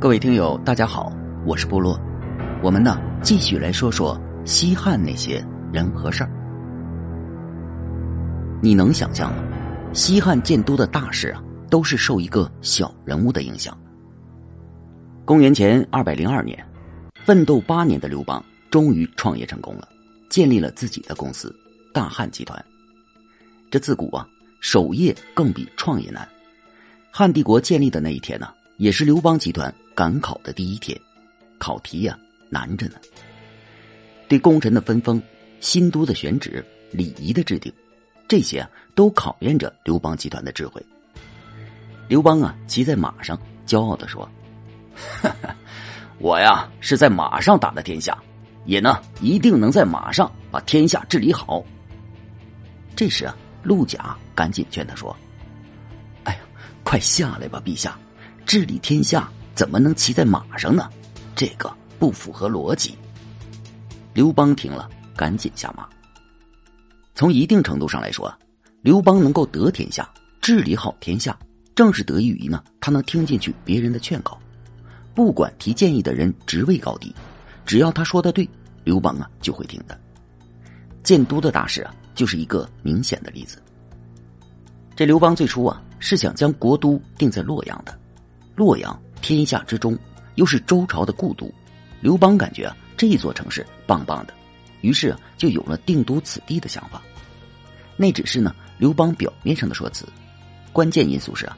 各位听友，大家好，我是部落。我们呢，继续来说说西汉那些人和事儿。你能想象吗？西汉建都的大事啊，都是受一个小人物的影响。公元前二百零二年，奋斗八年的刘邦终于创业成功了，建立了自己的公司——大汉集团。这自古啊，守业更比创业难。汉帝国建立的那一天呢，也是刘邦集团。赶考的第一天，考题呀难着呢。对功臣的分封、新都的选址、礼仪的制定，这些啊都考验着刘邦集团的智慧。刘邦啊骑在马上，骄傲的说：“我呀是在马上打的天下，也呢一定能在马上把天下治理好。”这时啊，陆贾赶紧劝他说：“哎呀，快下来吧，陛下，治理天下。”怎么能骑在马上呢？这个不符合逻辑。刘邦听了，赶紧下马。从一定程度上来说啊，刘邦能够得天下、治理好天下，正是得益于呢，他能听进去别人的劝告。不管提建议的人职位高低，只要他说的对，刘邦啊就会听的。建都的大事啊，就是一个明显的例子。这刘邦最初啊，是想将国都定在洛阳的，洛阳。天下之中，又是周朝的故都，刘邦感觉啊，这座城市棒棒的，于是，就有了定都此地的想法。那只是呢，刘邦表面上的说辞，关键因素是啊，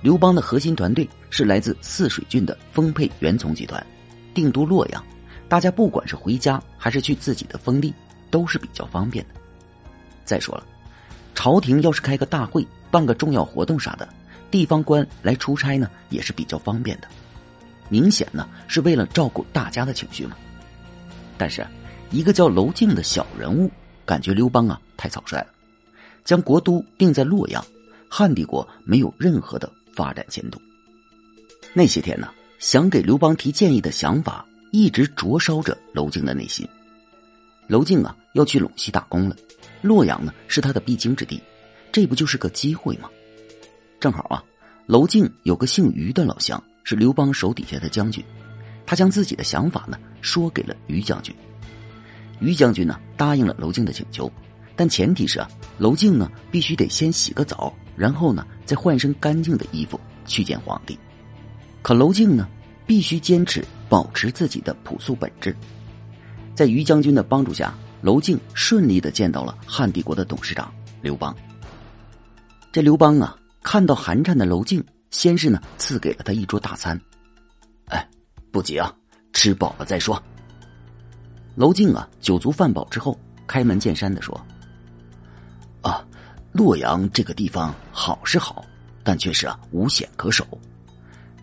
刘邦的核心团队是来自泗水郡的丰沛元从集团，定都洛阳，大家不管是回家还是去自己的封地，都是比较方便的。再说了，朝廷要是开个大会，办个重要活动啥的。地方官来出差呢，也是比较方便的，明显呢是为了照顾大家的情绪嘛。但是，一个叫娄敬的小人物感觉刘邦啊太草率了，将国都定在洛阳，汉帝国没有任何的发展前途。那些天呢，想给刘邦提建议的想法一直灼烧着娄敬的内心。娄敬啊要去陇西打工了，洛阳呢是他的必经之地，这不就是个机会吗？正好啊，娄敬有个姓于的老乡，是刘邦手底下的将军。他将自己的想法呢说给了于将军。于将军呢答应了娄敬的请求，但前提是啊，娄敬呢必须得先洗个澡，然后呢再换身干净的衣服去见皇帝。可娄敬呢必须坚持保持自己的朴素本质。在于将军的帮助下，娄敬顺利的见到了汉帝国的董事长刘邦。这刘邦啊。看到寒颤的娄静，先是呢赐给了他一桌大餐。哎，不急啊，吃饱了再说。娄静啊，酒足饭饱之后，开门见山的说：“啊，洛阳这个地方好是好，但却是啊无险可守。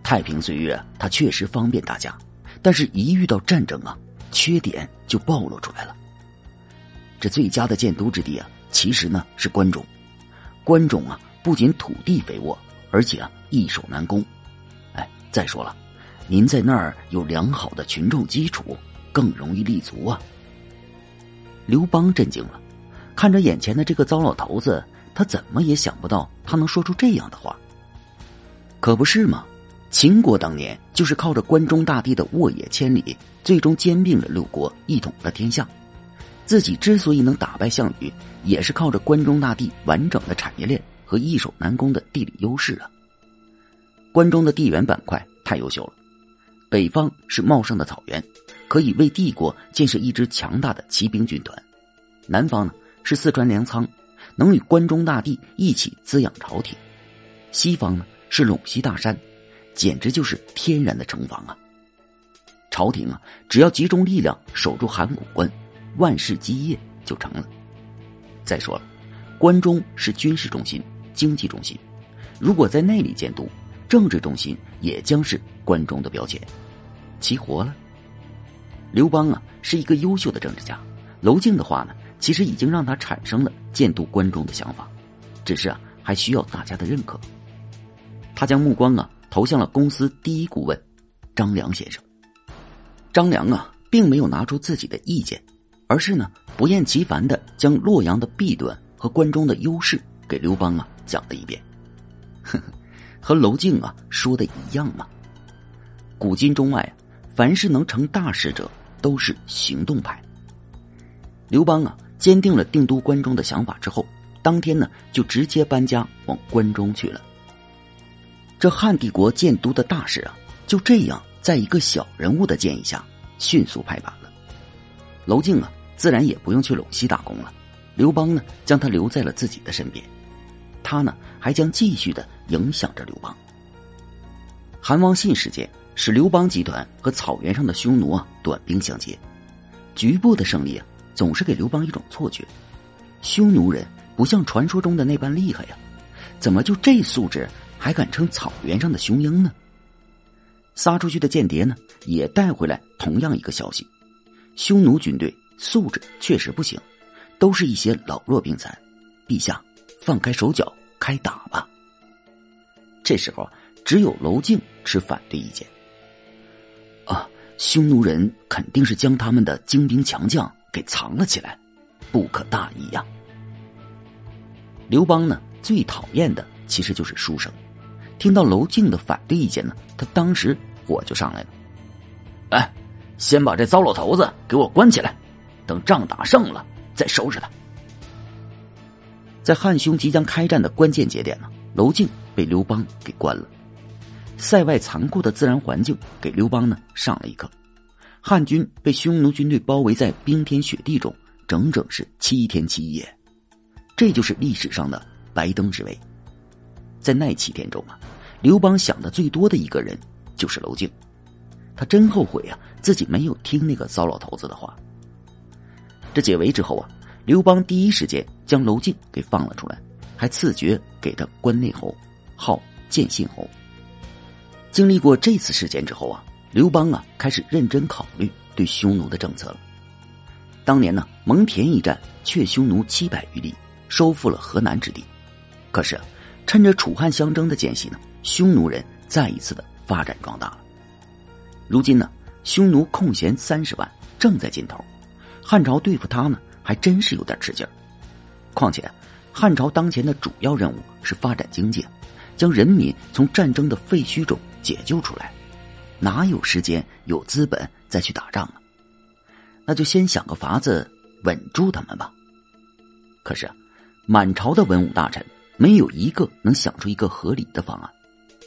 太平岁月，它确实方便大家，但是一遇到战争啊，缺点就暴露出来了。这最佳的建都之地啊，其实呢是关中，关中啊。”不仅土地肥沃，而且啊易守难攻。哎，再说了，您在那儿有良好的群众基础，更容易立足啊。刘邦震惊了，看着眼前的这个糟老头子，他怎么也想不到他能说出这样的话。可不是吗？秦国当年就是靠着关中大地的沃野千里，最终兼并了六国，一统了天下。自己之所以能打败项羽，也是靠着关中大地完整的产业链。和易守难攻的地理优势啊！关中的地缘板块太优秀了，北方是茂盛的草原，可以为帝国建设一支强大的骑兵军团；南方呢是四川粮仓，能与关中大地一起滋养朝廷；西方呢是陇西大山，简直就是天然的城防啊！朝廷啊，只要集中力量守住函谷关，万事基业就成了。再说了，关中是军事中心。经济中心，如果在那里建都，政治中心也将是关中的标签，齐活了。刘邦啊，是一个优秀的政治家。娄敬的话呢，其实已经让他产生了建都关中的想法，只是啊，还需要大家的认可。他将目光啊投向了公司第一顾问张良先生。张良啊，并没有拿出自己的意见，而是呢不厌其烦的将洛阳的弊端和关中的优势给刘邦啊。讲了一遍，呵呵，和娄敬啊说的一样嘛。古今中外，凡是能成大事者，都是行动派。刘邦啊，坚定了定都关中的想法之后，当天呢就直接搬家往关中去了。这汉帝国建都的大事啊，就这样在一个小人物的建议下迅速拍板了。娄静啊，自然也不用去陇西打工了。刘邦呢，将他留在了自己的身边，他呢还将继续的影响着刘邦。韩王信事件使刘邦集团和草原上的匈奴啊短兵相接，局部的胜利啊总是给刘邦一种错觉，匈奴人不像传说中的那般厉害呀，怎么就这素质？还敢称草原上的雄鹰呢？撒出去的间谍呢，也带回来同样一个消息：匈奴军队素质确实不行，都是一些老弱病残。陛下，放开手脚，开打吧。这时候，只有娄敬持反对意见。啊，匈奴人肯定是将他们的精兵强将给藏了起来，不可大意呀。刘邦呢，最讨厌的其实就是书生。听到娄敬的反对意见呢，他当时火就上来了。哎，先把这糟老头子给我关起来，等仗打胜了再收拾他。在汉匈即将开战的关键节点呢，娄敬被刘邦给关了。塞外残酷的自然环境给刘邦呢上了一课。汉军被匈奴军队包围在冰天雪地中，整整是七天七夜，这就是历史上的白登之围。在那七天中啊，刘邦想的最多的一个人就是娄敬，他真后悔啊，自己没有听那个糟老头子的话。这解围之后啊，刘邦第一时间将娄敬给放了出来，还赐爵给他关内侯，号建信侯。经历过这次事件之后啊，刘邦啊开始认真考虑对匈奴的政策了。当年呢，蒙恬一战却匈奴七百余里，收复了河南之地，可是。趁着楚汉相争的间隙呢，匈奴人再一次的发展壮大了。如今呢，匈奴空闲三十万正在尽头，汉朝对付他呢还真是有点吃劲儿。况且，汉朝当前的主要任务是发展经济，将人民从战争的废墟中解救出来，哪有时间有资本再去打仗啊？那就先想个法子稳住他们吧。可是，满朝的文武大臣。没有一个能想出一个合理的方案，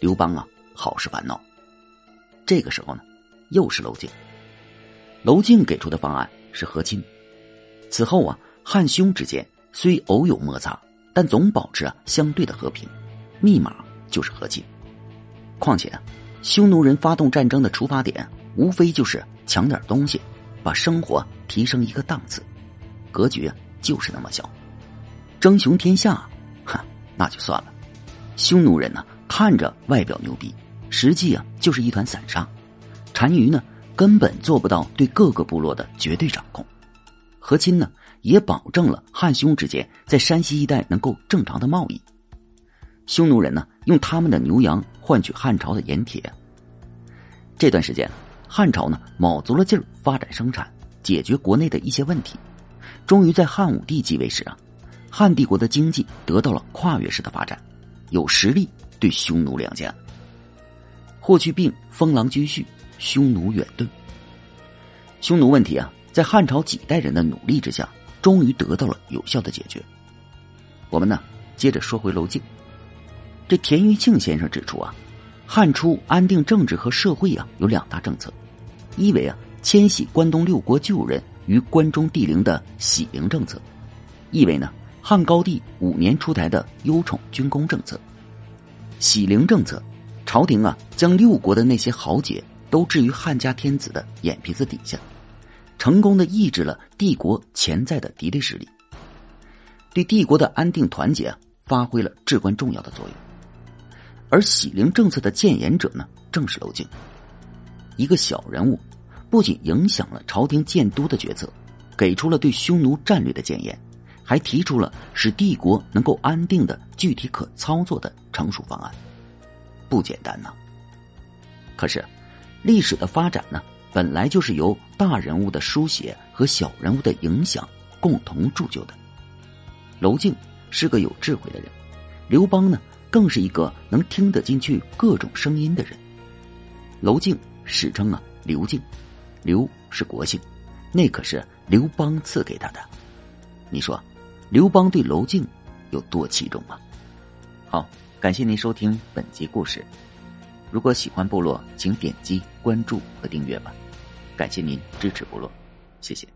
刘邦啊，好是烦恼。这个时候呢，又是娄敬。娄敬给出的方案是和亲。此后啊，汉匈之间虽偶有摩擦，但总保持相对的和平。密码就是和亲。况且啊，匈奴人发动战争的出发点，无非就是抢点东西，把生活提升一个档次。格局就是那么小，争雄天下。那就算了，匈奴人呢，看着外表牛逼，实际啊就是一团散沙。单于呢，根本做不到对各个部落的绝对掌控。和亲呢，也保证了汉匈之间在山西一带能够正常的贸易。匈奴人呢，用他们的牛羊换取汉朝的盐铁。这段时间，汉朝呢，卯足了劲儿发展生产，解决国内的一些问题。终于在汉武帝继位时啊。汉帝国的经济得到了跨越式的发展，有实力对匈奴两家。霍去病封狼居胥，匈奴远遁。匈奴问题啊，在汉朝几代人的努力之下，终于得到了有效的解决。我们呢，接着说回娄敬。这田余庆先生指出啊，汉初安定政治和社会啊，有两大政策：一为啊，迁徙关东六国旧人于关中地陵的喜陵政策；意为呢。汉高帝五年出台的优宠军功政策，喜陵政策，朝廷啊将六国的那些豪杰都置于汉家天子的眼皮子底下，成功的抑制了帝国潜在的敌对势力，对帝国的安定团结发挥了至关重要的作用。而喜陵政策的建言者呢，正是娄敬，一个小人物，不仅影响了朝廷建都的决策，给出了对匈奴战略的建言。还提出了使帝国能够安定的具体可操作的成熟方案，不简单呐。可是，历史的发展呢，本来就是由大人物的书写和小人物的影响共同铸就的。娄敬是个有智慧的人，刘邦呢，更是一个能听得进去各种声音的人。娄敬史称啊刘敬，刘是国姓，那可是刘邦赐给他的。你说，刘邦对娄敬有多器重啊？好，感谢您收听本集故事。如果喜欢部落，请点击关注和订阅吧。感谢您支持部落，谢谢。